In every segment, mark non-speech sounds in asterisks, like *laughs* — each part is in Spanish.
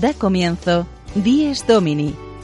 Da comienzo Dies Domini,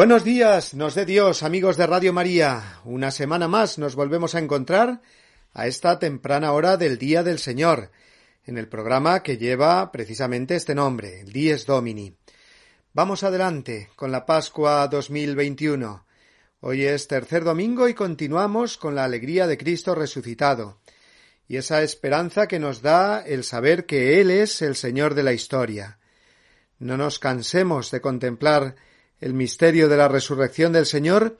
Buenos días, nos dé Dios, amigos de Radio María. Una semana más nos volvemos a encontrar a esta temprana hora del Día del Señor, en el programa que lleva precisamente este nombre, el Dies Domini. Vamos adelante con la Pascua 2021. Hoy es tercer domingo y continuamos con la alegría de Cristo resucitado y esa esperanza que nos da el saber que Él es el Señor de la historia. No nos cansemos de contemplar el misterio de la resurrección del Señor,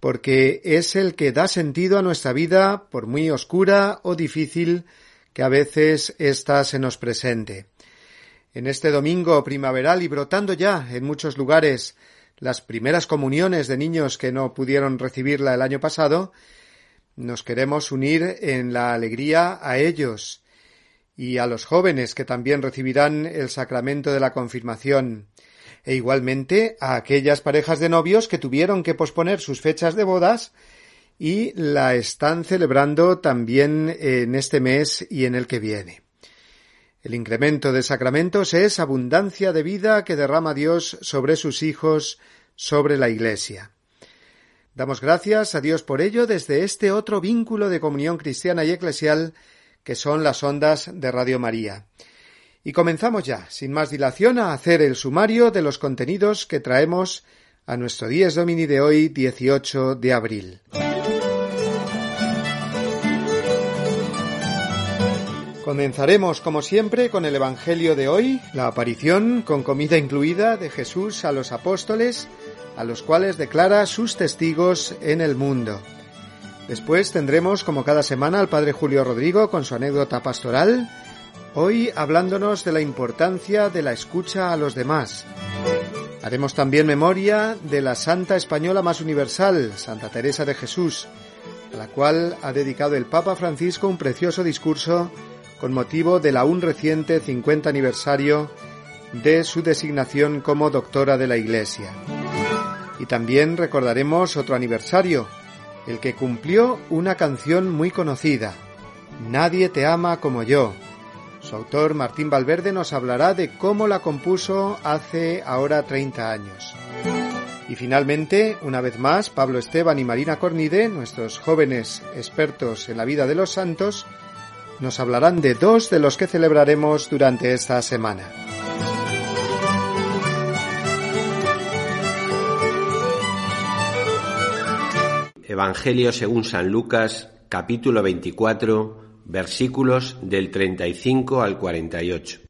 porque es el que da sentido a nuestra vida, por muy oscura o difícil que a veces ésta se nos presente. En este domingo primaveral y brotando ya en muchos lugares las primeras comuniones de niños que no pudieron recibirla el año pasado, nos queremos unir en la alegría a ellos y a los jóvenes que también recibirán el sacramento de la confirmación e igualmente a aquellas parejas de novios que tuvieron que posponer sus fechas de bodas y la están celebrando también en este mes y en el que viene. El incremento de sacramentos es abundancia de vida que derrama Dios sobre sus hijos, sobre la Iglesia. Damos gracias a Dios por ello desde este otro vínculo de comunión cristiana y eclesial que son las ondas de Radio María. Y comenzamos ya, sin más dilación, a hacer el sumario de los contenidos que traemos a nuestro Dies Domini de hoy, 18 de abril. Comenzaremos, como siempre, con el Evangelio de hoy, la aparición, con comida incluida, de Jesús a los apóstoles, a los cuales declara sus testigos en el mundo. Después tendremos, como cada semana, al Padre Julio Rodrigo con su anécdota pastoral, Hoy hablándonos de la importancia de la escucha a los demás. Haremos también memoria de la santa española más universal, Santa Teresa de Jesús, a la cual ha dedicado el Papa Francisco un precioso discurso con motivo del aún reciente 50 aniversario de su designación como doctora de la Iglesia. Y también recordaremos otro aniversario, el que cumplió una canción muy conocida, Nadie te ama como yo, su autor, Martín Valverde, nos hablará de cómo la compuso hace ahora 30 años. Y finalmente, una vez más, Pablo Esteban y Marina Cornide, nuestros jóvenes expertos en la vida de los santos, nos hablarán de dos de los que celebraremos durante esta semana. Evangelio según San Lucas, capítulo 24, versículos del 35 al 48.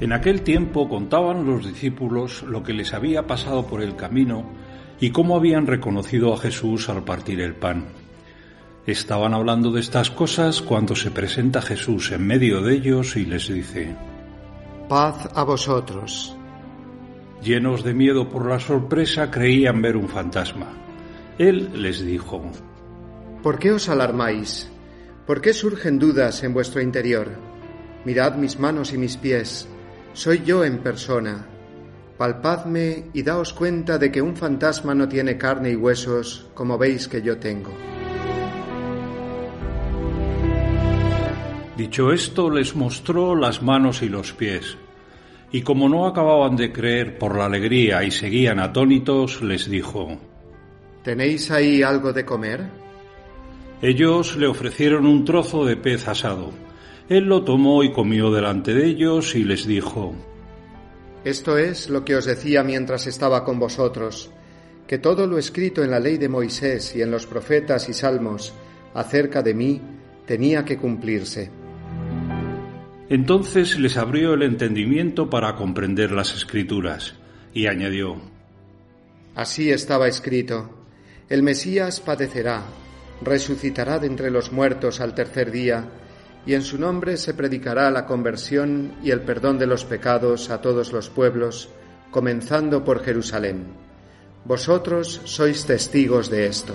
En aquel tiempo contaban los discípulos lo que les había pasado por el camino y cómo habían reconocido a Jesús al partir el pan. Estaban hablando de estas cosas cuando se presenta Jesús en medio de ellos y les dice, Paz a vosotros. Llenos de miedo por la sorpresa, creían ver un fantasma. Él les dijo, ¿Por qué os alarmáis? ¿Por qué surgen dudas en vuestro interior? Mirad mis manos y mis pies, soy yo en persona. Palpadme y daos cuenta de que un fantasma no tiene carne y huesos como veis que yo tengo. Dicho esto, les mostró las manos y los pies. Y como no acababan de creer por la alegría y seguían atónitos, les dijo, ¿Tenéis ahí algo de comer? Ellos le ofrecieron un trozo de pez asado. Él lo tomó y comió delante de ellos y les dijo, Esto es lo que os decía mientras estaba con vosotros, que todo lo escrito en la ley de Moisés y en los profetas y salmos acerca de mí tenía que cumplirse. Entonces les abrió el entendimiento para comprender las escrituras, y añadió, Así estaba escrito, el Mesías padecerá, resucitará de entre los muertos al tercer día, y en su nombre se predicará la conversión y el perdón de los pecados a todos los pueblos, comenzando por Jerusalén. Vosotros sois testigos de esto.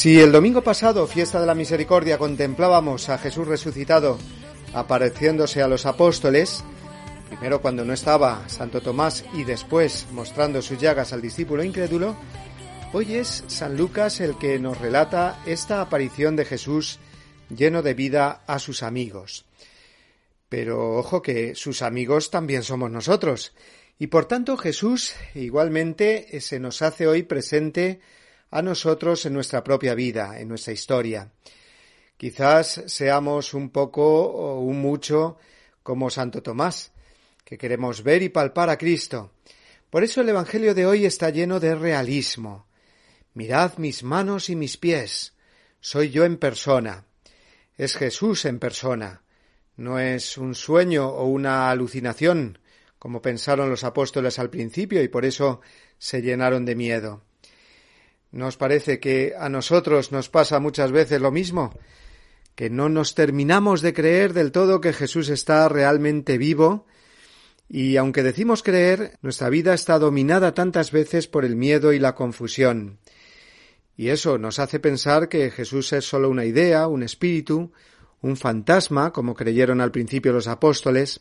Si el domingo pasado, fiesta de la misericordia, contemplábamos a Jesús resucitado apareciéndose a los apóstoles, primero cuando no estaba Santo Tomás y después mostrando sus llagas al discípulo incrédulo, hoy es San Lucas el que nos relata esta aparición de Jesús lleno de vida a sus amigos. Pero ojo que sus amigos también somos nosotros, y por tanto Jesús igualmente se nos hace hoy presente a nosotros en nuestra propia vida, en nuestra historia. Quizás seamos un poco o un mucho como Santo Tomás, que queremos ver y palpar a Cristo. Por eso el Evangelio de hoy está lleno de realismo. Mirad mis manos y mis pies. Soy yo en persona. Es Jesús en persona. No es un sueño o una alucinación, como pensaron los apóstoles al principio y por eso se llenaron de miedo. ¿Nos parece que a nosotros nos pasa muchas veces lo mismo? Que no nos terminamos de creer del todo que Jesús está realmente vivo y aunque decimos creer, nuestra vida está dominada tantas veces por el miedo y la confusión. Y eso nos hace pensar que Jesús es solo una idea, un espíritu, un fantasma, como creyeron al principio los apóstoles.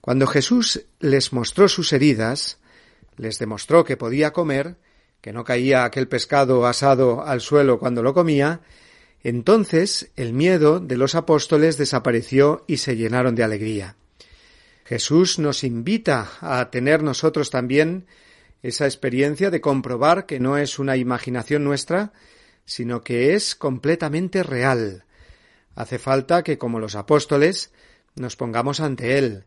Cuando Jesús les mostró sus heridas, les demostró que podía comer, que no caía aquel pescado asado al suelo cuando lo comía, entonces el miedo de los apóstoles desapareció y se llenaron de alegría. Jesús nos invita a tener nosotros también esa experiencia de comprobar que no es una imaginación nuestra, sino que es completamente real. Hace falta que, como los apóstoles, nos pongamos ante Él.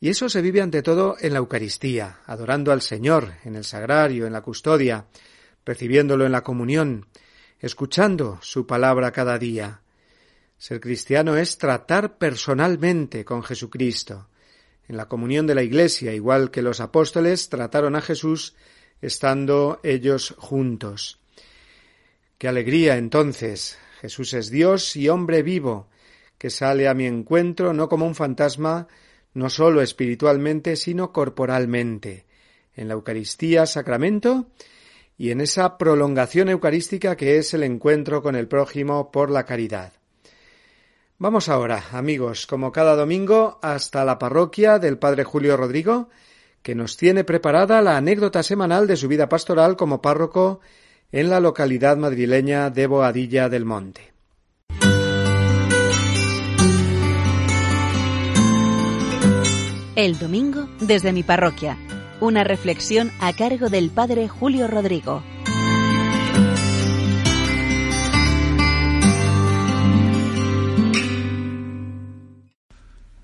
Y eso se vive ante todo en la Eucaristía, adorando al Señor, en el sagrario, en la custodia, recibiéndolo en la comunión, escuchando su palabra cada día. Ser cristiano es tratar personalmente con Jesucristo. En la comunión de la Iglesia, igual que los apóstoles trataron a Jesús estando ellos juntos. Qué alegría entonces. Jesús es Dios y hombre vivo, que sale a mi encuentro no como un fantasma, no sólo espiritualmente, sino corporalmente, en la Eucaristía sacramento y en esa prolongación eucarística que es el encuentro con el prójimo por la caridad. Vamos ahora, amigos, como cada domingo, hasta la parroquia del Padre Julio Rodrigo, que nos tiene preparada la anécdota semanal de su vida pastoral como párroco en la localidad madrileña de Boadilla del Monte. El domingo desde mi parroquia una reflexión a cargo del Padre Julio Rodrigo.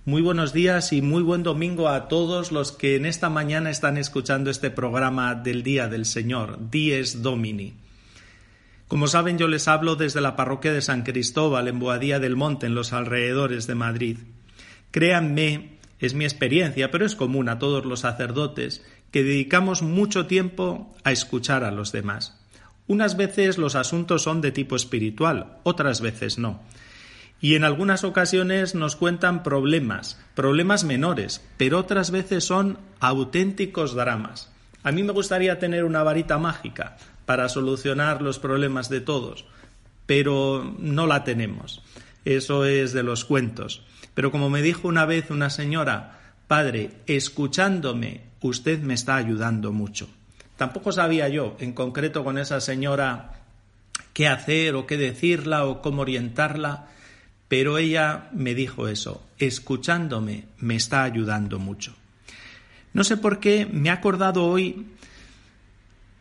Muy buenos días y muy buen domingo a todos los que en esta mañana están escuchando este programa del Día del Señor, Dies Domini. Como saben, yo les hablo desde la parroquia de San Cristóbal, en Boadía del Monte, en los alrededores de Madrid. Créanme es mi experiencia, pero es común a todos los sacerdotes, que dedicamos mucho tiempo a escuchar a los demás. Unas veces los asuntos son de tipo espiritual, otras veces no. Y en algunas ocasiones nos cuentan problemas, problemas menores, pero otras veces son auténticos dramas. A mí me gustaría tener una varita mágica para solucionar los problemas de todos, pero no la tenemos. Eso es de los cuentos. Pero como me dijo una vez una señora, Padre, escuchándome, usted me está ayudando mucho. Tampoco sabía yo, en concreto con esa señora, qué hacer o qué decirla o cómo orientarla, pero ella me dijo eso, escuchándome me está ayudando mucho. No sé por qué me he acordado hoy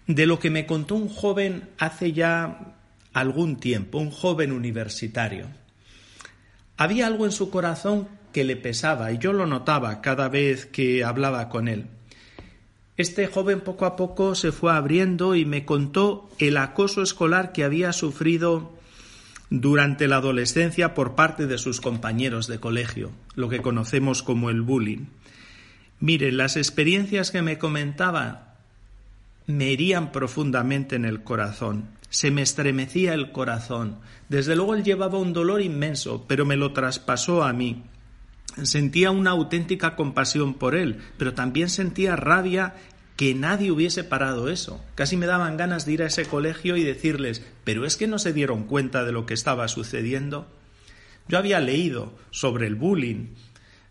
de lo que me contó un joven hace ya algún tiempo, un joven universitario. Había algo en su corazón que le pesaba y yo lo notaba cada vez que hablaba con él. Este joven poco a poco se fue abriendo y me contó el acoso escolar que había sufrido durante la adolescencia por parte de sus compañeros de colegio, lo que conocemos como el bullying. Miren, las experiencias que me comentaba me herían profundamente en el corazón se me estremecía el corazón. Desde luego él llevaba un dolor inmenso, pero me lo traspasó a mí. Sentía una auténtica compasión por él, pero también sentía rabia que nadie hubiese parado eso. Casi me daban ganas de ir a ese colegio y decirles, pero es que no se dieron cuenta de lo que estaba sucediendo. Yo había leído sobre el bullying,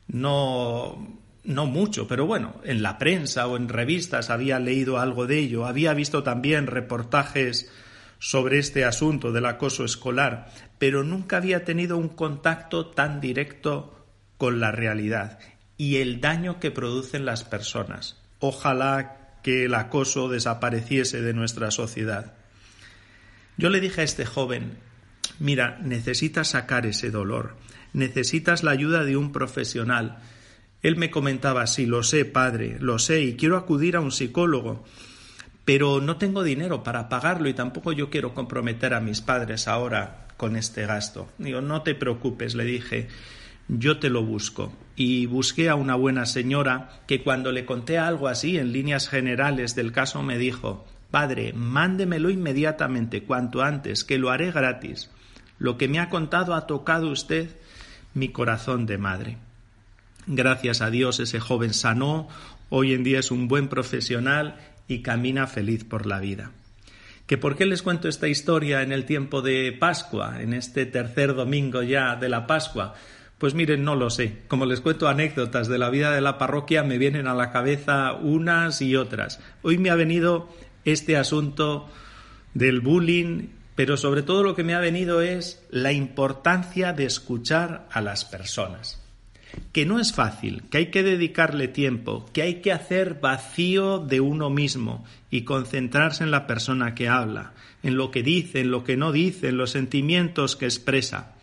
no no mucho, pero bueno, en la prensa o en revistas había leído algo de ello, había visto también reportajes sobre este asunto del acoso escolar, pero nunca había tenido un contacto tan directo con la realidad y el daño que producen las personas. Ojalá que el acoso desapareciese de nuestra sociedad. Yo le dije a este joven, mira, necesitas sacar ese dolor, necesitas la ayuda de un profesional. Él me comentaba, sí, lo sé, padre, lo sé, y quiero acudir a un psicólogo pero no tengo dinero para pagarlo y tampoco yo quiero comprometer a mis padres ahora con este gasto. Digo, no te preocupes, le dije, yo te lo busco. Y busqué a una buena señora que cuando le conté algo así en líneas generales del caso me dijo, Padre, mándemelo inmediatamente, cuanto antes, que lo haré gratis. Lo que me ha contado ha tocado usted mi corazón de madre. Gracias a Dios ese joven sanó, hoy en día es un buen profesional y camina feliz por la vida. ¿Que por qué les cuento esta historia en el tiempo de Pascua, en este tercer domingo ya de la Pascua? Pues miren, no lo sé. Como les cuento anécdotas de la vida de la parroquia, me vienen a la cabeza unas y otras. Hoy me ha venido este asunto del bullying, pero sobre todo lo que me ha venido es la importancia de escuchar a las personas. Que no es fácil, que hay que dedicarle tiempo, que hay que hacer vacío de uno mismo y concentrarse en la persona que habla, en lo que dice, en lo que no dice, en los sentimientos que expresa.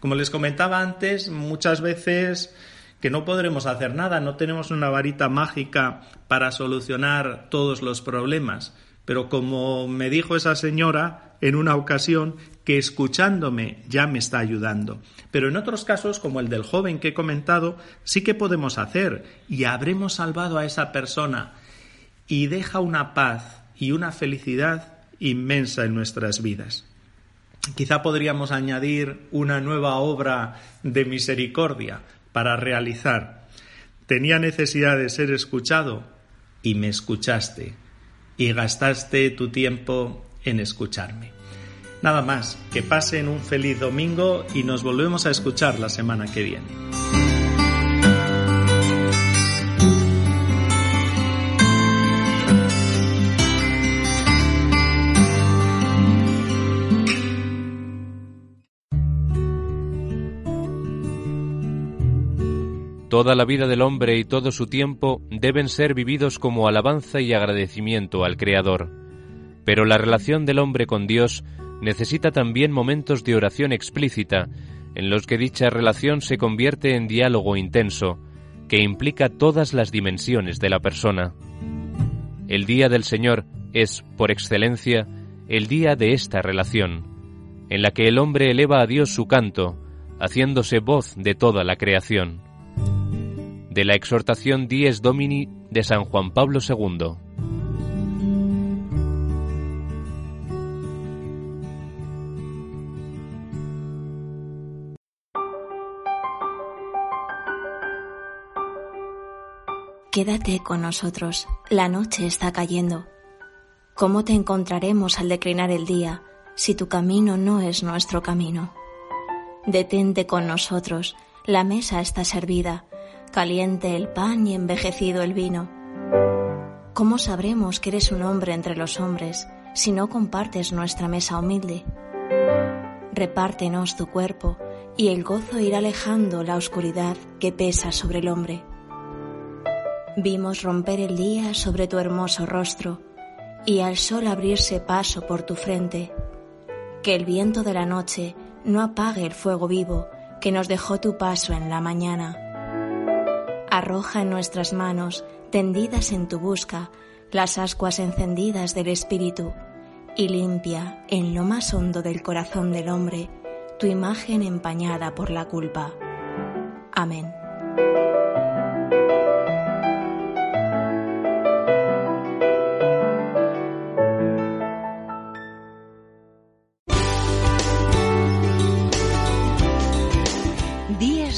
Como les comentaba antes, muchas veces que no podremos hacer nada, no tenemos una varita mágica para solucionar todos los problemas. Pero como me dijo esa señora en una ocasión, que escuchándome ya me está ayudando. Pero en otros casos, como el del joven que he comentado, sí que podemos hacer y habremos salvado a esa persona y deja una paz y una felicidad inmensa en nuestras vidas. Quizá podríamos añadir una nueva obra de misericordia, para realizar. Tenía necesidad de ser escuchado y me escuchaste y gastaste tu tiempo en escucharme. Nada más, que pasen un feliz domingo y nos volvemos a escuchar la semana que viene. Toda la vida del hombre y todo su tiempo deben ser vividos como alabanza y agradecimiento al Creador. Pero la relación del hombre con Dios necesita también momentos de oración explícita, en los que dicha relación se convierte en diálogo intenso, que implica todas las dimensiones de la persona. El Día del Señor es, por excelencia, el día de esta relación, en la que el hombre eleva a Dios su canto, haciéndose voz de toda la creación de la exhortación Dies Domini de San Juan Pablo II. Quédate con nosotros, la noche está cayendo. ¿Cómo te encontraremos al declinar el día si tu camino no es nuestro camino? Detente con nosotros, la mesa está servida caliente el pan y envejecido el vino. ¿Cómo sabremos que eres un hombre entre los hombres si no compartes nuestra mesa humilde? Repártenos tu cuerpo y el gozo irá alejando la oscuridad que pesa sobre el hombre. Vimos romper el día sobre tu hermoso rostro y al sol abrirse paso por tu frente. Que el viento de la noche no apague el fuego vivo que nos dejó tu paso en la mañana arroja en nuestras manos, tendidas en tu busca, las ascuas encendidas del Espíritu, y limpia en lo más hondo del corazón del hombre tu imagen empañada por la culpa. Amén.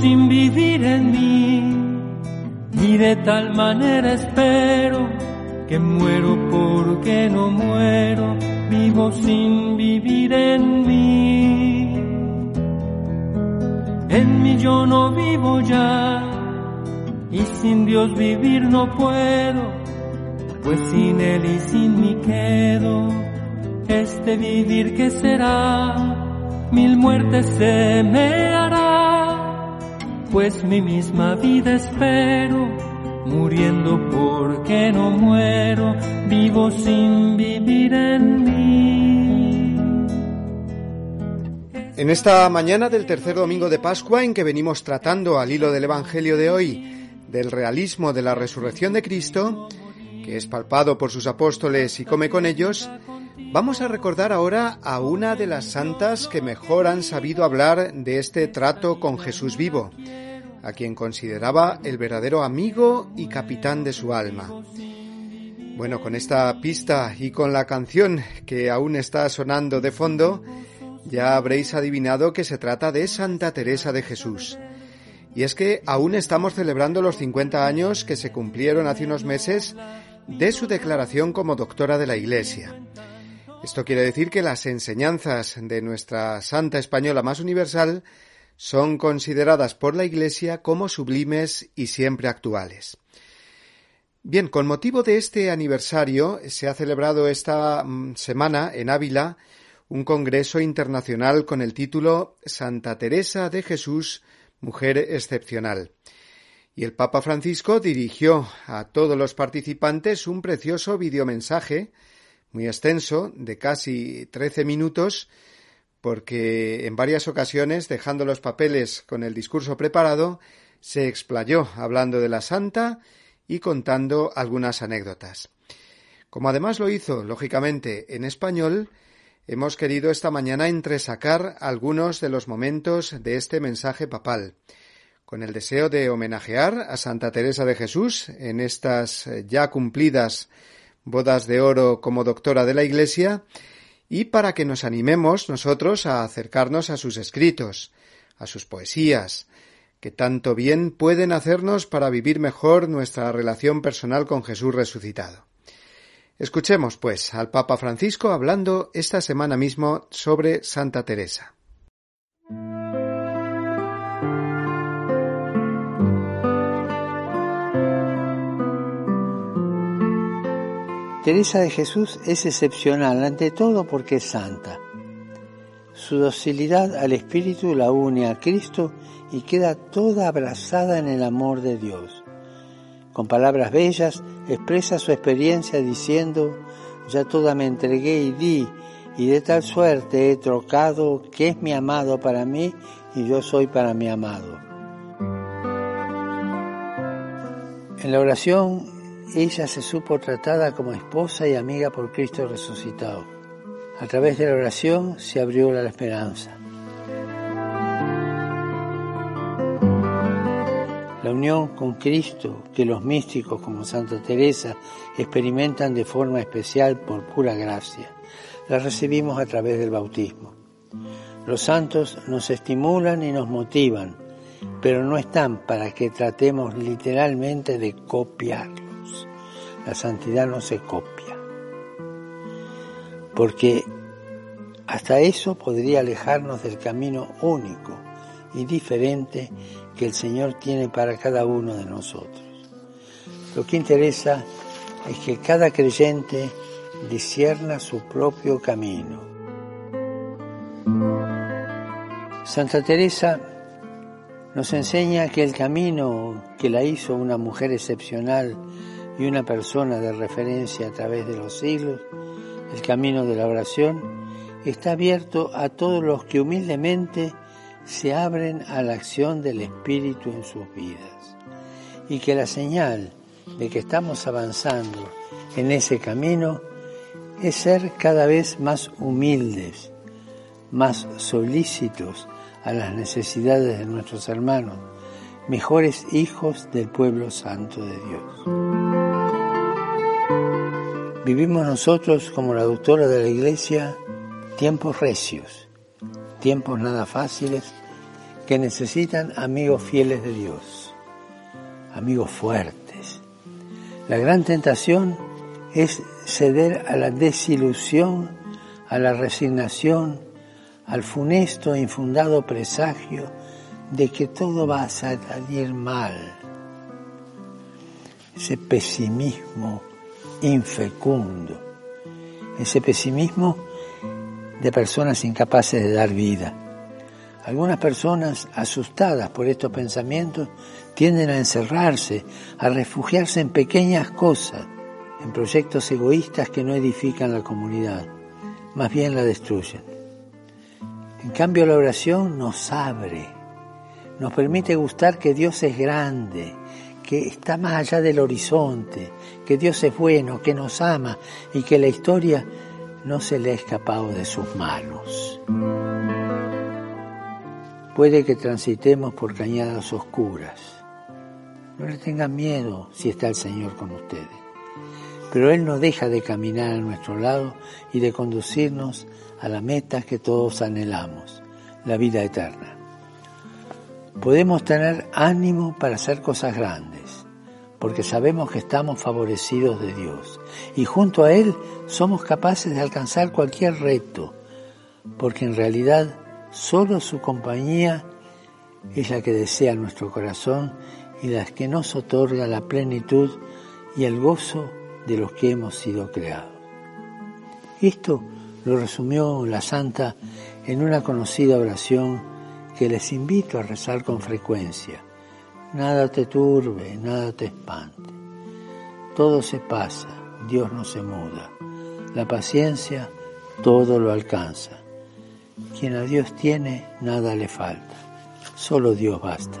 Sin vivir en mí y de tal manera espero que muero porque no muero, vivo sin vivir en mí. En mí yo no vivo ya y sin Dios vivir no puedo, pues sin Él y sin mí quedo. Este vivir que será, mil muertes se me pues mi misma vida espero, muriendo porque no muero, vivo sin vivir en mí. En esta mañana del tercer domingo de Pascua en que venimos tratando al hilo del Evangelio de hoy del realismo de la resurrección de Cristo, que es palpado por sus apóstoles y come con ellos, Vamos a recordar ahora a una de las santas que mejor han sabido hablar de este trato con Jesús vivo, a quien consideraba el verdadero amigo y capitán de su alma. Bueno, con esta pista y con la canción que aún está sonando de fondo, ya habréis adivinado que se trata de Santa Teresa de Jesús. Y es que aún estamos celebrando los 50 años que se cumplieron hace unos meses de su declaración como doctora de la Iglesia. Esto quiere decir que las enseñanzas de nuestra Santa Española más universal son consideradas por la Iglesia como sublimes y siempre actuales. Bien, con motivo de este aniversario se ha celebrado esta mm, semana en Ávila un congreso internacional con el título Santa Teresa de Jesús, mujer excepcional. Y el Papa Francisco dirigió a todos los participantes un precioso videomensaje muy extenso de casi trece minutos porque en varias ocasiones, dejando los papeles con el discurso preparado, se explayó hablando de la santa y contando algunas anécdotas. Como además lo hizo, lógicamente, en español, hemos querido esta mañana entresacar algunos de los momentos de este mensaje papal, con el deseo de homenajear a Santa Teresa de Jesús en estas eh, ya cumplidas bodas de oro como doctora de la Iglesia, y para que nos animemos nosotros a acercarnos a sus escritos, a sus poesías, que tanto bien pueden hacernos para vivir mejor nuestra relación personal con Jesús resucitado. Escuchemos, pues, al Papa Francisco hablando esta semana mismo sobre Santa Teresa. Teresa de Jesús es excepcional ante todo porque es santa. Su docilidad al Espíritu la une a Cristo y queda toda abrazada en el amor de Dios. Con palabras bellas expresa su experiencia diciendo, ya toda me entregué y di, y de tal suerte he trocado que es mi amado para mí y yo soy para mi amado. En la oración ella se supo tratada como esposa y amiga por Cristo resucitado. A través de la oración se abrió la esperanza. La unión con Cristo que los místicos como Santa Teresa experimentan de forma especial por pura gracia, la recibimos a través del bautismo. Los santos nos estimulan y nos motivan, pero no están para que tratemos literalmente de copiarlos. La santidad no se copia, porque hasta eso podría alejarnos del camino único y diferente que el Señor tiene para cada uno de nosotros. Lo que interesa es que cada creyente discierna su propio camino. Santa Teresa nos enseña que el camino que la hizo una mujer excepcional y una persona de referencia a través de los siglos, el camino de la oración, está abierto a todos los que humildemente se abren a la acción del Espíritu en sus vidas y que la señal de que estamos avanzando en ese camino es ser cada vez más humildes, más solícitos a las necesidades de nuestros hermanos, mejores hijos del pueblo santo de Dios. Vivimos nosotros, como la doctora de la Iglesia, tiempos recios, tiempos nada fáciles que necesitan amigos fieles de Dios, amigos fuertes. La gran tentación es ceder a la desilusión, a la resignación, al funesto e infundado presagio de que todo va a salir mal. Ese pesimismo infecundo, ese pesimismo de personas incapaces de dar vida. Algunas personas, asustadas por estos pensamientos, tienden a encerrarse, a refugiarse en pequeñas cosas, en proyectos egoístas que no edifican la comunidad, más bien la destruyen. En cambio, la oración nos abre, nos permite gustar que Dios es grande, que está más allá del horizonte, que Dios es bueno, que nos ama y que la historia no se le ha escapado de sus manos. puede que transitemos por cañadas oscuras. No le tengan miedo si está el Señor con ustedes. Pero Él no deja de caminar a nuestro lado y de conducirnos a la meta que todos anhelamos, la vida eterna. Podemos tener ánimo para hacer cosas grandes, porque sabemos que estamos favorecidos de Dios y junto a Él somos capaces de alcanzar cualquier reto, porque en realidad solo su compañía es la que desea nuestro corazón y la que nos otorga la plenitud y el gozo de los que hemos sido creados. Esto lo resumió la santa en una conocida oración que les invito a rezar con frecuencia. Nada te turbe, nada te espante. Todo se pasa, Dios no se muda. La paciencia todo lo alcanza. Quien a Dios tiene, nada le falta. Solo Dios basta.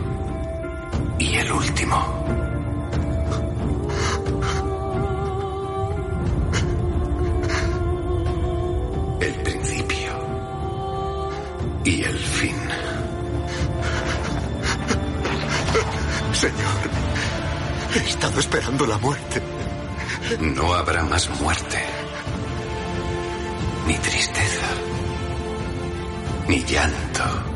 el último. El principio y el fin. Señor, he estado esperando la muerte. No habrá más muerte, ni tristeza, ni llanto,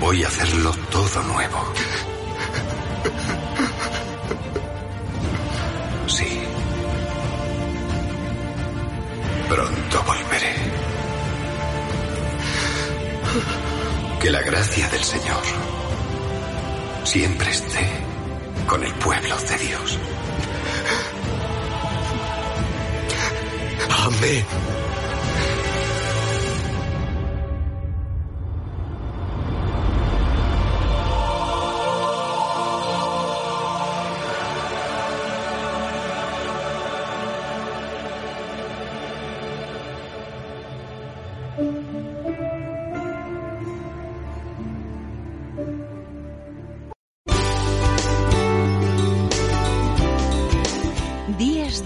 Voy a hacerlo todo nuevo. Sí. Pronto volveré. Que la gracia del Señor siempre esté con el pueblo de Dios. Amén.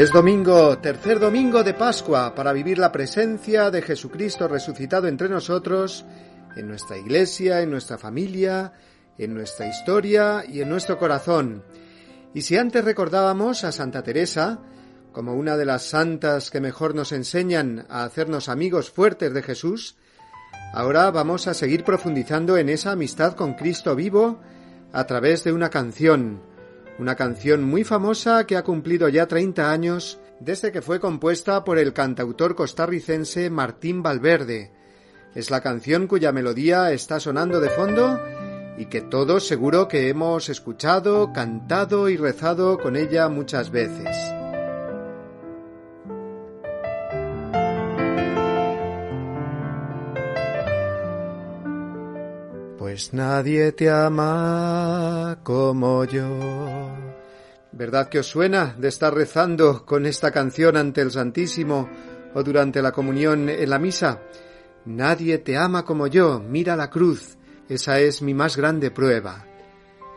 Es domingo, tercer domingo de Pascua, para vivir la presencia de Jesucristo resucitado entre nosotros, en nuestra iglesia, en nuestra familia, en nuestra historia y en nuestro corazón. Y si antes recordábamos a Santa Teresa como una de las santas que mejor nos enseñan a hacernos amigos fuertes de Jesús, ahora vamos a seguir profundizando en esa amistad con Cristo vivo a través de una canción, una canción muy famosa que ha cumplido ya 30 años desde que fue compuesta por el cantautor costarricense Martín Valverde. Es la canción cuya melodía está sonando de fondo y que todos seguro que hemos escuchado, cantado y rezado con ella muchas veces. Pues nadie te ama como yo. ¿Verdad que os suena de estar rezando con esta canción ante el Santísimo o durante la comunión en la misa? Nadie te ama como yo, mira la cruz, esa es mi más grande prueba.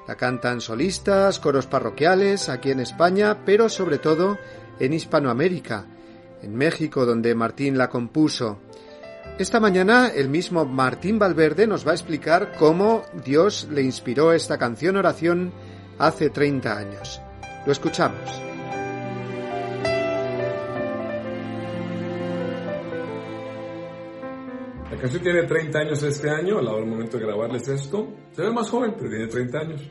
La cantan solistas, coros parroquiales aquí en España, pero sobre todo en Hispanoamérica, en México donde Martín la compuso. Esta mañana el mismo Martín Valverde nos va a explicar cómo Dios le inspiró esta canción oración hace 30 años. Lo escuchamos. La canción tiene 30 años este año, al momento de grabarles esto. Se ve más joven, pero tiene 30 años.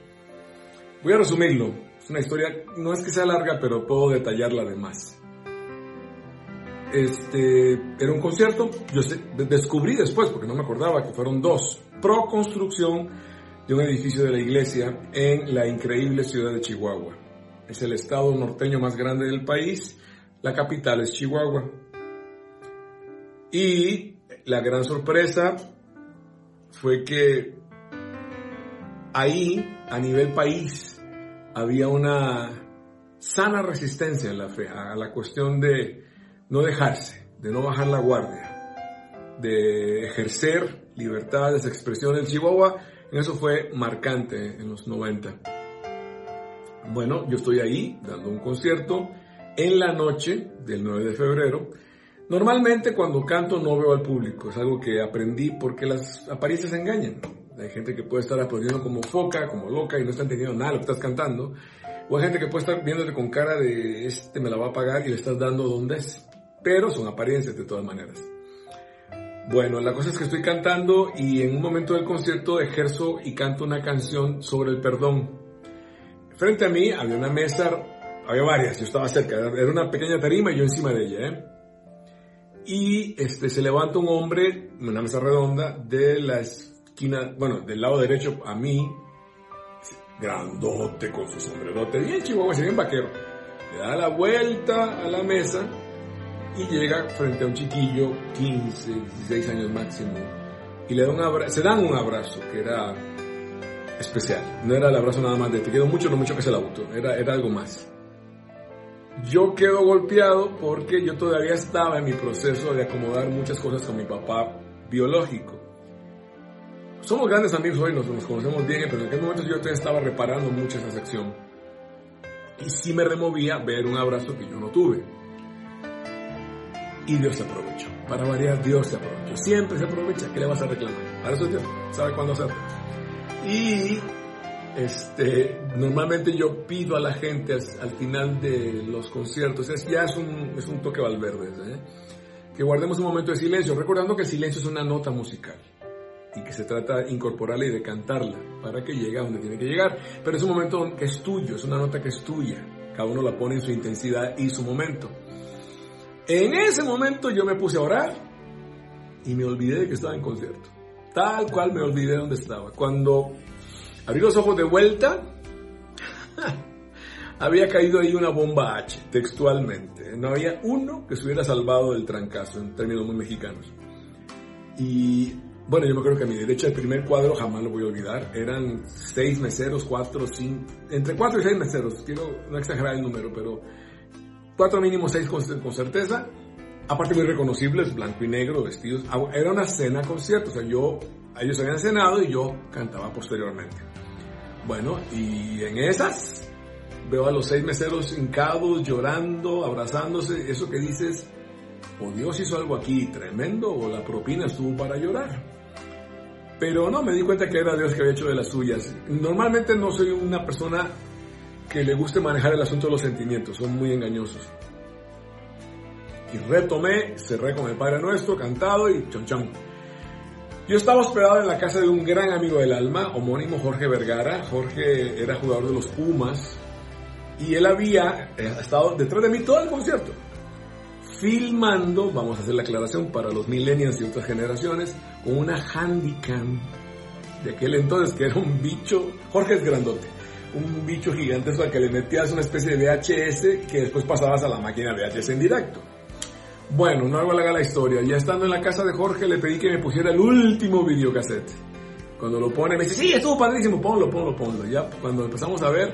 Voy a resumirlo. Es una historia, no es que sea larga, pero puedo detallarla de más este, era un concierto, yo descubrí después, porque no me acordaba, que fueron dos, pro construcción de un edificio de la iglesia en la increíble ciudad de Chihuahua. Es el estado norteño más grande del país, la capital es Chihuahua. Y la gran sorpresa fue que ahí, a nivel país, había una sana resistencia en la fe a la cuestión de no dejarse, de no bajar la guardia, de ejercer libertades de expresión en Chihuahua, en eso fue marcante en los 90. Bueno, yo estoy ahí dando un concierto en la noche del 9 de febrero. Normalmente cuando canto no veo al público, es algo que aprendí porque las apariencias engañan. Hay gente que puede estar aplaudiendo como foca, como loca y no está entendiendo nada lo que estás cantando. O hay gente que puede estar viéndote con cara de este me la va a pagar y le estás dando donde es pero son apariencias de todas maneras. Bueno, la cosa es que estoy cantando y en un momento del concierto ejerzo y canto una canción sobre el perdón. Frente a mí había una mesa, había varias, yo estaba cerca, era una pequeña tarima y yo encima de ella. ¿eh? Y este, se levanta un hombre, una mesa redonda, de la esquina, bueno, del lado derecho a mí, grandote con su sombrerote, bien chihuahua, bien vaquero. Le da la vuelta a la mesa y llega frente a un chiquillo, 15, 16 años máximo, y le da un abrazo, se dan un abrazo que era especial. No era el abrazo nada más de te quiero mucho, no mucho que es el auto, era, era algo más. Yo quedo golpeado porque yo todavía estaba en mi proceso de acomodar muchas cosas con mi papá biológico. Somos grandes amigos hoy, nos, nos conocemos bien, pero en aquel momento yo todavía estaba reparando mucho esa sección. Y sí me removía ver un abrazo que yo no tuve y Dios se aprovechó. Para variar, Dios se aprovechó. Siempre se aprovecha. ¿Qué le vas a reclamar? Para eso Dios sabe cuándo hacerlo. Y este, normalmente yo pido a la gente al, final de los conciertos, es, ya es un, es un toque valverde, ¿eh? que guardemos un momento de silencio, recordando que el silencio es una nota musical y que se trata de incorporarla y de cantarla para que llegue a donde tiene que llegar. Pero es un momento que es tuyo, es una nota que es tuya. Cada uno la pone en su intensidad y su momento. En ese momento yo me puse a orar y me olvidé de que estaba en concierto. Tal cual me olvidé de dónde estaba. Cuando abrí los ojos de vuelta, *laughs* había caído ahí una bomba H, textualmente. No había uno que se hubiera salvado del trancazo, en términos muy mexicanos. Y bueno, yo me creo que a mi derecha el primer cuadro jamás lo voy a olvidar. Eran seis meseros, cuatro, cinco, entre cuatro y seis meseros. Quiero no exagerar el número, pero cuatro mínimo seis con, certeza, aparte muy reconocibles, blanco y negro, vestidos. Ah, era una cena concierto, o sea, yo, ellos habían cenado y yo cantaba posteriormente. Bueno, y en esas veo a los seis meseros hincados, llorando, abrazándose, eso que dices, o Dios hizo algo aquí tremendo, o la propina estuvo para llorar. Pero no, me di cuenta que era Dios que había hecho de las suyas. Normalmente no soy una persona que le guste manejar el asunto de los sentimientos, son muy engañosos. Y retomé, cerré con el Padre Nuestro, cantado y chon Yo estaba hospedado en la casa de un gran amigo del alma, homónimo Jorge Vergara. Jorge era jugador de los Pumas Y él había eh, estado detrás de mí todo el concierto, filmando, vamos a hacer la aclaración para los millennials y otras generaciones, con una Handycam de aquel entonces, que era un bicho, Jorge es grandote, un bicho gigantesco al que le metías una especie de VHS que después pasabas a la máquina VHS en directo. Bueno, no hago la historia. Ya estando en la casa de Jorge le pedí que me pusiera el último videocassette. Cuando lo pone me dice, sí, estuvo padrísimo, ponlo, ponlo, ponlo. Ya cuando empezamos a ver,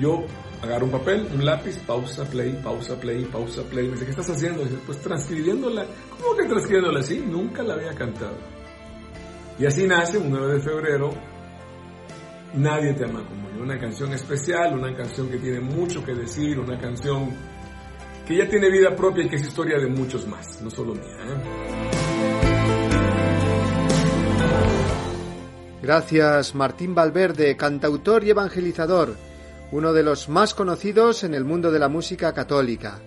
yo agarro un papel, un lápiz, pausa, play, pausa, play, pausa, play. Me dice, ¿qué estás haciendo? Dice, pues transcribiéndola. ¿Cómo que transcribiéndola? Sí, nunca la había cantado. Y así nace un 9 de febrero, Nadie te ama como yo. Una canción especial, una canción que tiene mucho que decir, una canción que ya tiene vida propia y que es historia de muchos más, no solo mía. ¿eh? Gracias Martín Valverde, cantautor y evangelizador, uno de los más conocidos en el mundo de la música católica.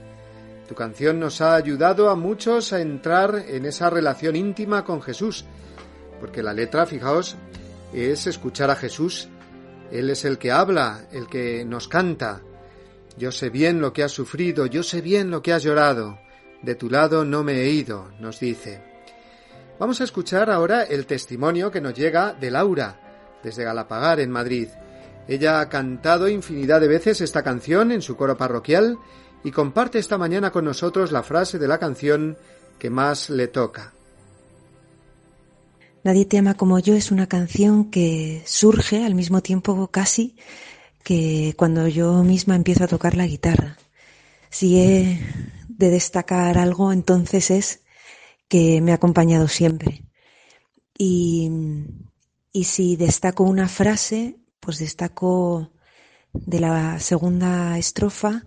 Tu canción nos ha ayudado a muchos a entrar en esa relación íntima con Jesús, porque la letra, fijaos, es escuchar a Jesús. Él es el que habla, el que nos canta, yo sé bien lo que has sufrido, yo sé bien lo que has llorado. De tu lado no me he ido, nos dice. Vamos a escuchar ahora el testimonio que nos llega de Laura, desde Galapagar, en Madrid. Ella ha cantado infinidad de veces esta canción en su coro parroquial y comparte esta mañana con nosotros la frase de la canción que más le toca. Nadie te ama como yo es una canción que surge al mismo tiempo casi que cuando yo misma empiezo a tocar la guitarra. Si he de destacar algo, entonces es que me ha acompañado siempre. Y, y si destaco una frase, pues destaco de la segunda estrofa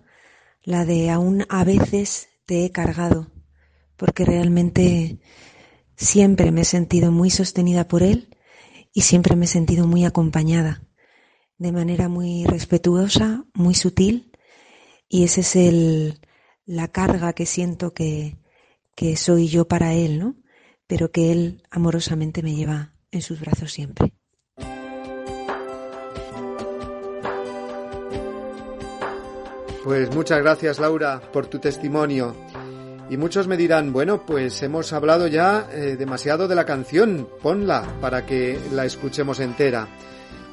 la de aún a veces te he cargado, porque realmente siempre me he sentido muy sostenida por él y siempre me he sentido muy acompañada de manera muy respetuosa, muy sutil, y esa es el, la carga que siento que, que soy yo para él, ¿no? Pero que él amorosamente me lleva en sus brazos siempre. Pues muchas gracias Laura por tu testimonio. Y muchos me dirán, bueno, pues hemos hablado ya eh, demasiado de la canción, ponla para que la escuchemos entera.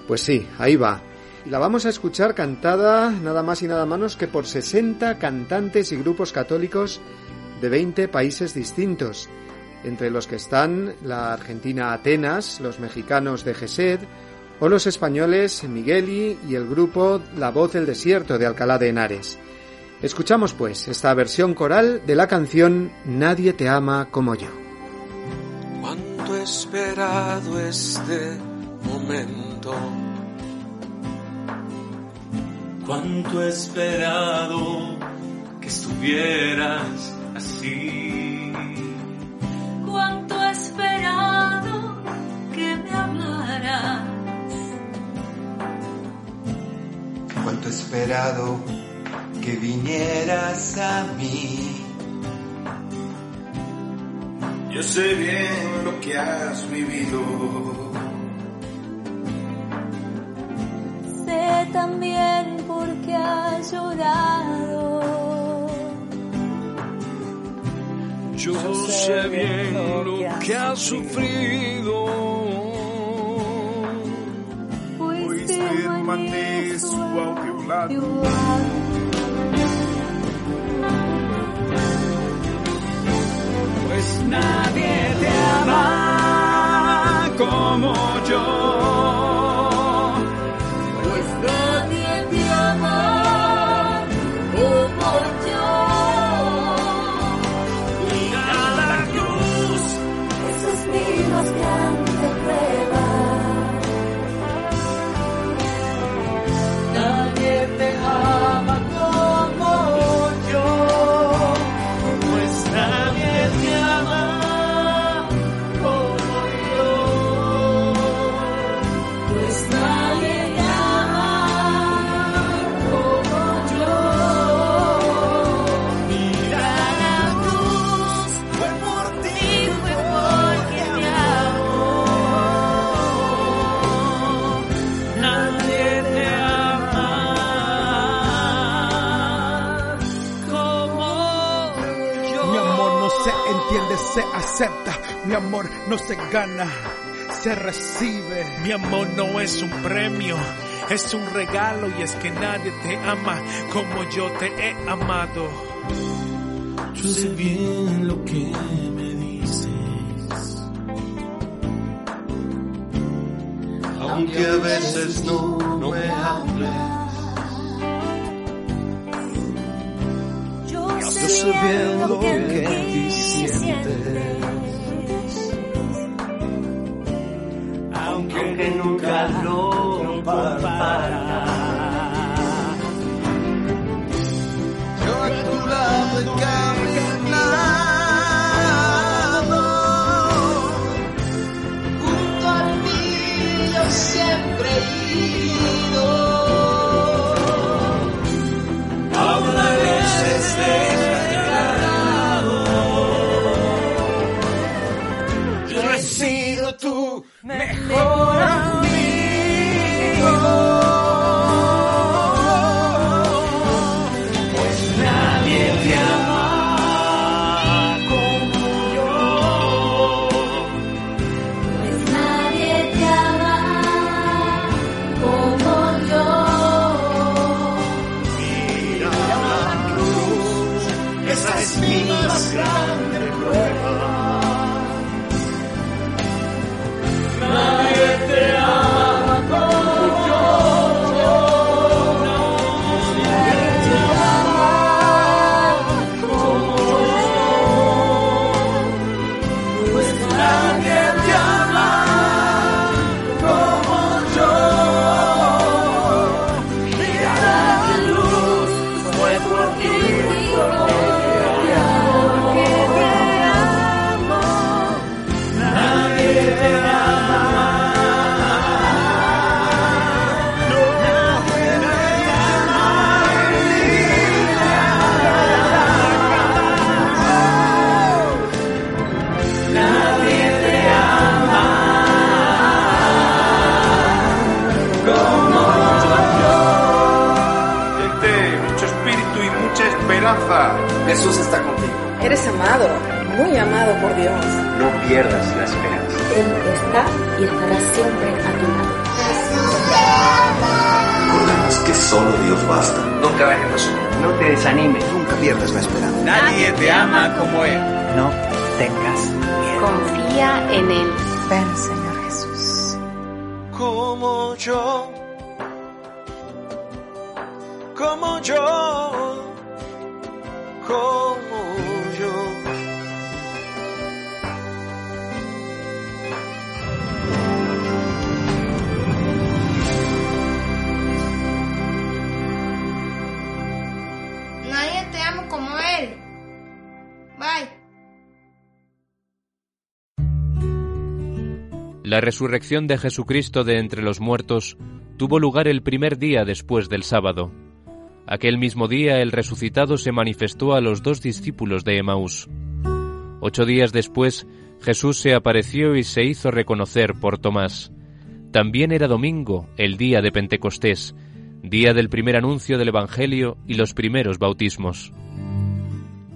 Pues sí, ahí va. Y la vamos a escuchar cantada nada más y nada menos que por 60 cantantes y grupos católicos de 20 países distintos, entre los que están la Argentina Atenas, los mexicanos de Gesed o los españoles Migueli y el grupo La Voz del Desierto de Alcalá de Henares. Escuchamos pues esta versión coral de la canción Nadie te ama como yo. Cuánto esperado este momento. Cuánto he esperado que estuvieras así. Cuánto he esperado que me hablaras. Cuánto he esperado que vinieras a mí. Yo sé bien lo que has vivido también porque has llorado. Yo sé bien lo que has sufrido. Pois permaneço ao teu nadie te ama como se acepta, mi amor no se gana, se recibe. Mi amor no es un premio, es un regalo y es que nadie te ama como yo te he amado. Yo sé bien lo que me dices, aunque a veces no, no me hables. Yo sé bien lo que aunque nunca lo compararás. En Él. Ven, Señor Jesús. Como yo, como yo, como La resurrección de Jesucristo de entre los muertos tuvo lugar el primer día después del sábado. Aquel mismo día el resucitado se manifestó a los dos discípulos de Emaús. Ocho días después Jesús se apareció y se hizo reconocer por Tomás. También era domingo, el día de Pentecostés, día del primer anuncio del Evangelio y los primeros bautismos.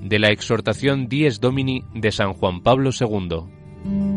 De la exhortación Dies Domini de San Juan Pablo II.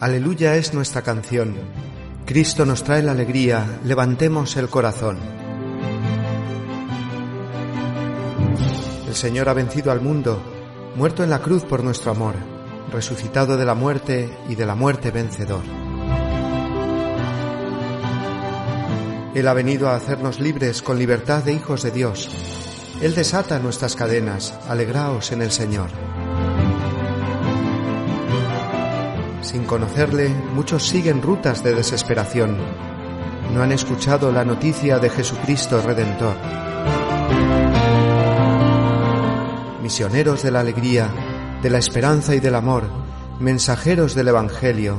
Aleluya es nuestra canción. Cristo nos trae la alegría, levantemos el corazón. El Señor ha vencido al mundo, muerto en la cruz por nuestro amor, resucitado de la muerte y de la muerte vencedor. Él ha venido a hacernos libres con libertad de hijos de Dios. Él desata nuestras cadenas, alegraos en el Señor. Sin conocerle, muchos siguen rutas de desesperación. No han escuchado la noticia de Jesucristo Redentor. Misioneros de la alegría, de la esperanza y del amor, mensajeros del Evangelio,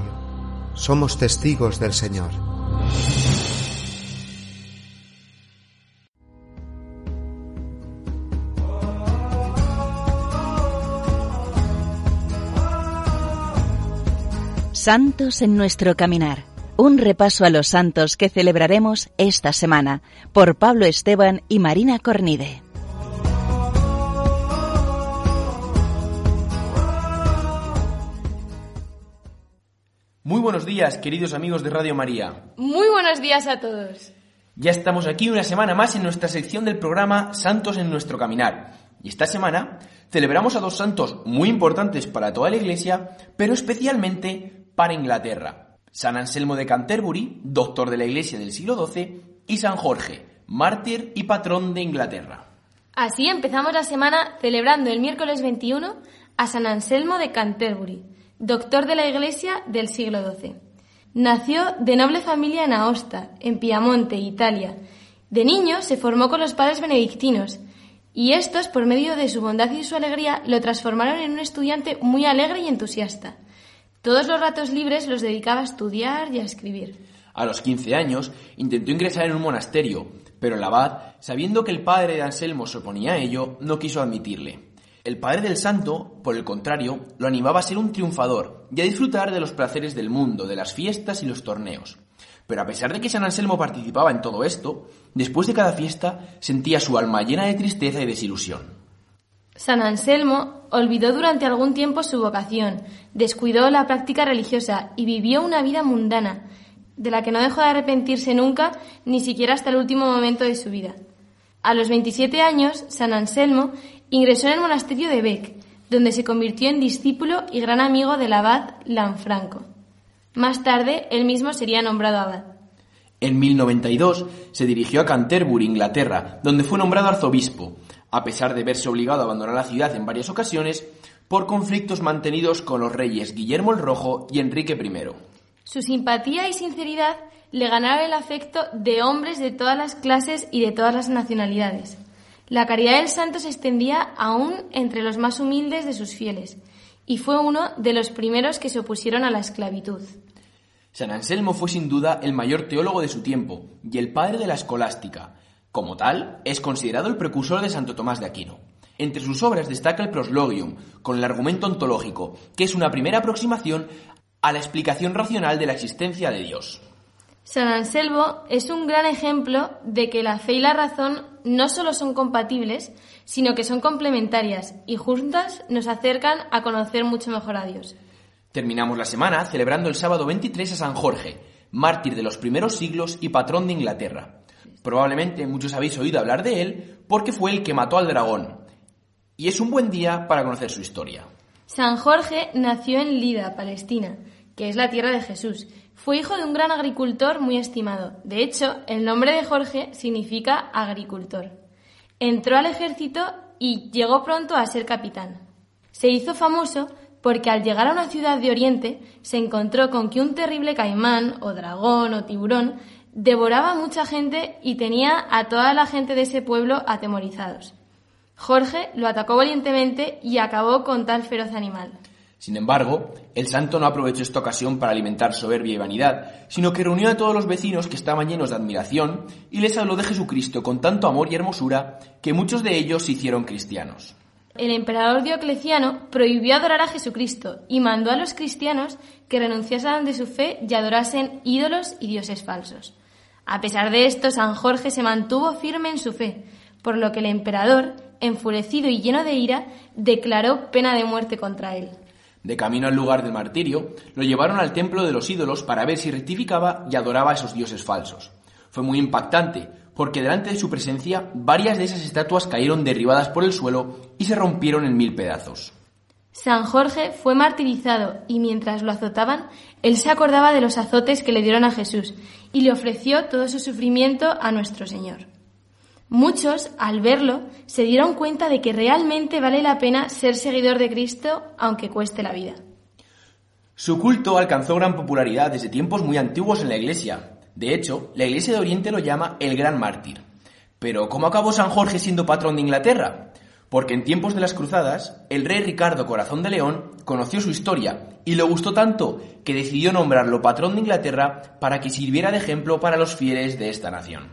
somos testigos del Señor. Santos en nuestro caminar. Un repaso a los santos que celebraremos esta semana por Pablo Esteban y Marina Cornide. Muy buenos días, queridos amigos de Radio María. Muy buenos días a todos. Ya estamos aquí una semana más en nuestra sección del programa Santos en nuestro caminar. Y esta semana celebramos a dos santos muy importantes para toda la Iglesia, pero especialmente para Inglaterra. San Anselmo de Canterbury, doctor de la Iglesia del siglo XII, y San Jorge, mártir y patrón de Inglaterra. Así empezamos la semana celebrando el miércoles 21 a San Anselmo de Canterbury, doctor de la Iglesia del siglo XII. Nació de noble familia en Aosta, en Piamonte, Italia. De niño se formó con los padres benedictinos, y estos, por medio de su bondad y su alegría, lo transformaron en un estudiante muy alegre y entusiasta. Todos los ratos libres los dedicaba a estudiar y a escribir. A los 15 años intentó ingresar en un monasterio, pero el abad, sabiendo que el padre de Anselmo se oponía a ello, no quiso admitirle. El padre del santo, por el contrario, lo animaba a ser un triunfador y a disfrutar de los placeres del mundo, de las fiestas y los torneos. Pero a pesar de que San Anselmo participaba en todo esto, después de cada fiesta sentía su alma llena de tristeza y desilusión. San Anselmo olvidó durante algún tiempo su vocación, descuidó la práctica religiosa y vivió una vida mundana, de la que no dejó de arrepentirse nunca, ni siquiera hasta el último momento de su vida. A los 27 años, San Anselmo ingresó en el monasterio de Bec, donde se convirtió en discípulo y gran amigo del abad Lanfranco. Más tarde, él mismo sería nombrado abad. En 1092 se dirigió a Canterbury, Inglaterra, donde fue nombrado arzobispo, a pesar de verse obligado a abandonar la ciudad en varias ocasiones por conflictos mantenidos con los reyes Guillermo el Rojo y Enrique I. Su simpatía y sinceridad le ganaron el afecto de hombres de todas las clases y de todas las nacionalidades. La caridad del santo se extendía aún entre los más humildes de sus fieles, y fue uno de los primeros que se opusieron a la esclavitud. San Anselmo fue sin duda el mayor teólogo de su tiempo y el padre de la escolástica. Como tal, es considerado el precursor de Santo Tomás de Aquino. Entre sus obras destaca el Proslogium, con el argumento ontológico, que es una primera aproximación a la explicación racional de la existencia de Dios. San Anselmo es un gran ejemplo de que la fe y la razón no solo son compatibles, sino que son complementarias y juntas nos acercan a conocer mucho mejor a Dios. Terminamos la semana celebrando el sábado 23 a San Jorge, mártir de los primeros siglos y patrón de Inglaterra. Probablemente muchos habéis oído hablar de él porque fue el que mató al dragón. Y es un buen día para conocer su historia. San Jorge nació en Lida, Palestina, que es la tierra de Jesús. Fue hijo de un gran agricultor muy estimado. De hecho, el nombre de Jorge significa agricultor. Entró al ejército y llegó pronto a ser capitán. Se hizo famoso porque al llegar a una ciudad de Oriente se encontró con que un terrible caimán o dragón o tiburón devoraba a mucha gente y tenía a toda la gente de ese pueblo atemorizados. Jorge lo atacó valientemente y acabó con tal feroz animal. Sin embargo, el santo no aprovechó esta ocasión para alimentar soberbia y vanidad, sino que reunió a todos los vecinos que estaban llenos de admiración y les habló de Jesucristo con tanto amor y hermosura que muchos de ellos se hicieron cristianos. El emperador Diocleciano prohibió adorar a Jesucristo y mandó a los cristianos que renunciasen de su fe y adorasen ídolos y dioses falsos. A pesar de esto, San Jorge se mantuvo firme en su fe, por lo que el emperador, enfurecido y lleno de ira, declaró pena de muerte contra él. De camino al lugar del martirio, lo llevaron al templo de los ídolos para ver si rectificaba y adoraba a esos dioses falsos. Fue muy impactante, porque delante de su presencia varias de esas estatuas cayeron derribadas por el suelo y se rompieron en mil pedazos. San Jorge fue martirizado y mientras lo azotaban, él se acordaba de los azotes que le dieron a Jesús y le ofreció todo su sufrimiento a nuestro Señor. Muchos, al verlo, se dieron cuenta de que realmente vale la pena ser seguidor de Cristo aunque cueste la vida. Su culto alcanzó gran popularidad desde tiempos muy antiguos en la Iglesia. De hecho, la Iglesia de Oriente lo llama el Gran Mártir. Pero, ¿cómo acabó San Jorge siendo patrón de Inglaterra? Porque en tiempos de las cruzadas, el rey Ricardo Corazón de León conoció su historia y le gustó tanto que decidió nombrarlo patrón de Inglaterra para que sirviera de ejemplo para los fieles de esta nación.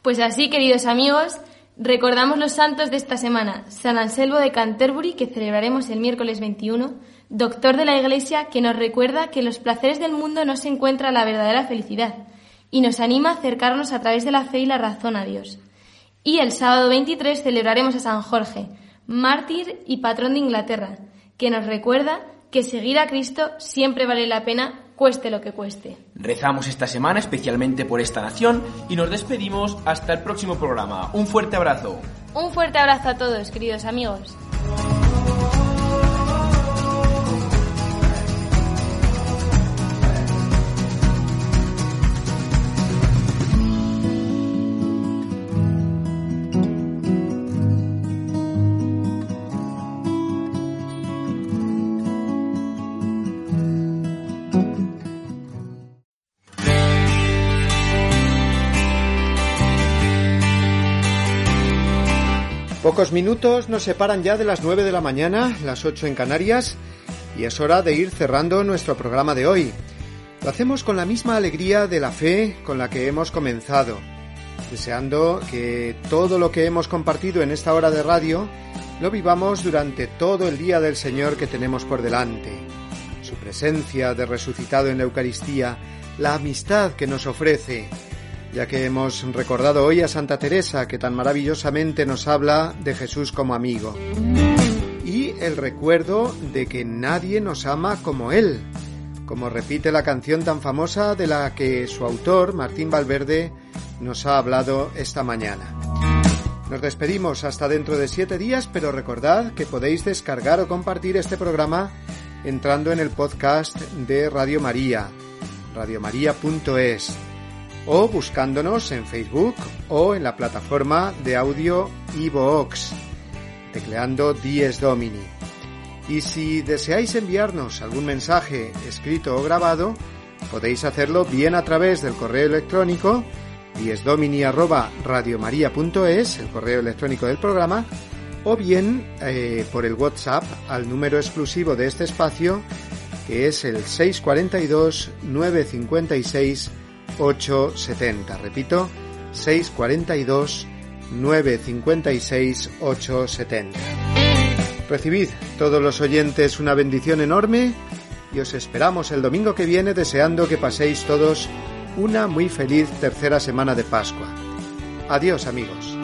Pues así, queridos amigos, recordamos los santos de esta semana. San Anselmo de Canterbury, que celebraremos el miércoles 21, doctor de la Iglesia, que nos recuerda que en los placeres del mundo no se encuentra la verdadera felicidad y nos anima a acercarnos a través de la fe y la razón a Dios. Y el sábado 23 celebraremos a San Jorge, mártir y patrón de Inglaterra, que nos recuerda que seguir a Cristo siempre vale la pena, cueste lo que cueste. Rezamos esta semana especialmente por esta nación y nos despedimos hasta el próximo programa. Un fuerte abrazo. Un fuerte abrazo a todos, queridos amigos. Pocos minutos nos separan ya de las 9 de la mañana, las 8 en Canarias, y es hora de ir cerrando nuestro programa de hoy. Lo hacemos con la misma alegría de la fe con la que hemos comenzado, deseando que todo lo que hemos compartido en esta hora de radio lo vivamos durante todo el día del Señor que tenemos por delante. Su presencia de resucitado en la Eucaristía, la amistad que nos ofrece, ya que hemos recordado hoy a Santa Teresa, que tan maravillosamente nos habla de Jesús como amigo. Y el recuerdo de que nadie nos ama como Él, como repite la canción tan famosa de la que su autor, Martín Valverde, nos ha hablado esta mañana. Nos despedimos hasta dentro de siete días, pero recordad que podéis descargar o compartir este programa entrando en el podcast de Radio María, radiomaria.es o buscándonos en Facebook o en la plataforma de audio iVoox, tecleando Dies Domini. Y si deseáis enviarnos algún mensaje escrito o grabado, podéis hacerlo bien a través del correo electrónico diesdomini@radiomaria.es, el correo electrónico del programa, o bien eh, por el WhatsApp al número exclusivo de este espacio, que es el 642 956 870. Repito, 642 956 870. Recibid todos los oyentes una bendición enorme y os esperamos el domingo que viene deseando que paséis todos una muy feliz tercera semana de Pascua. Adiós amigos.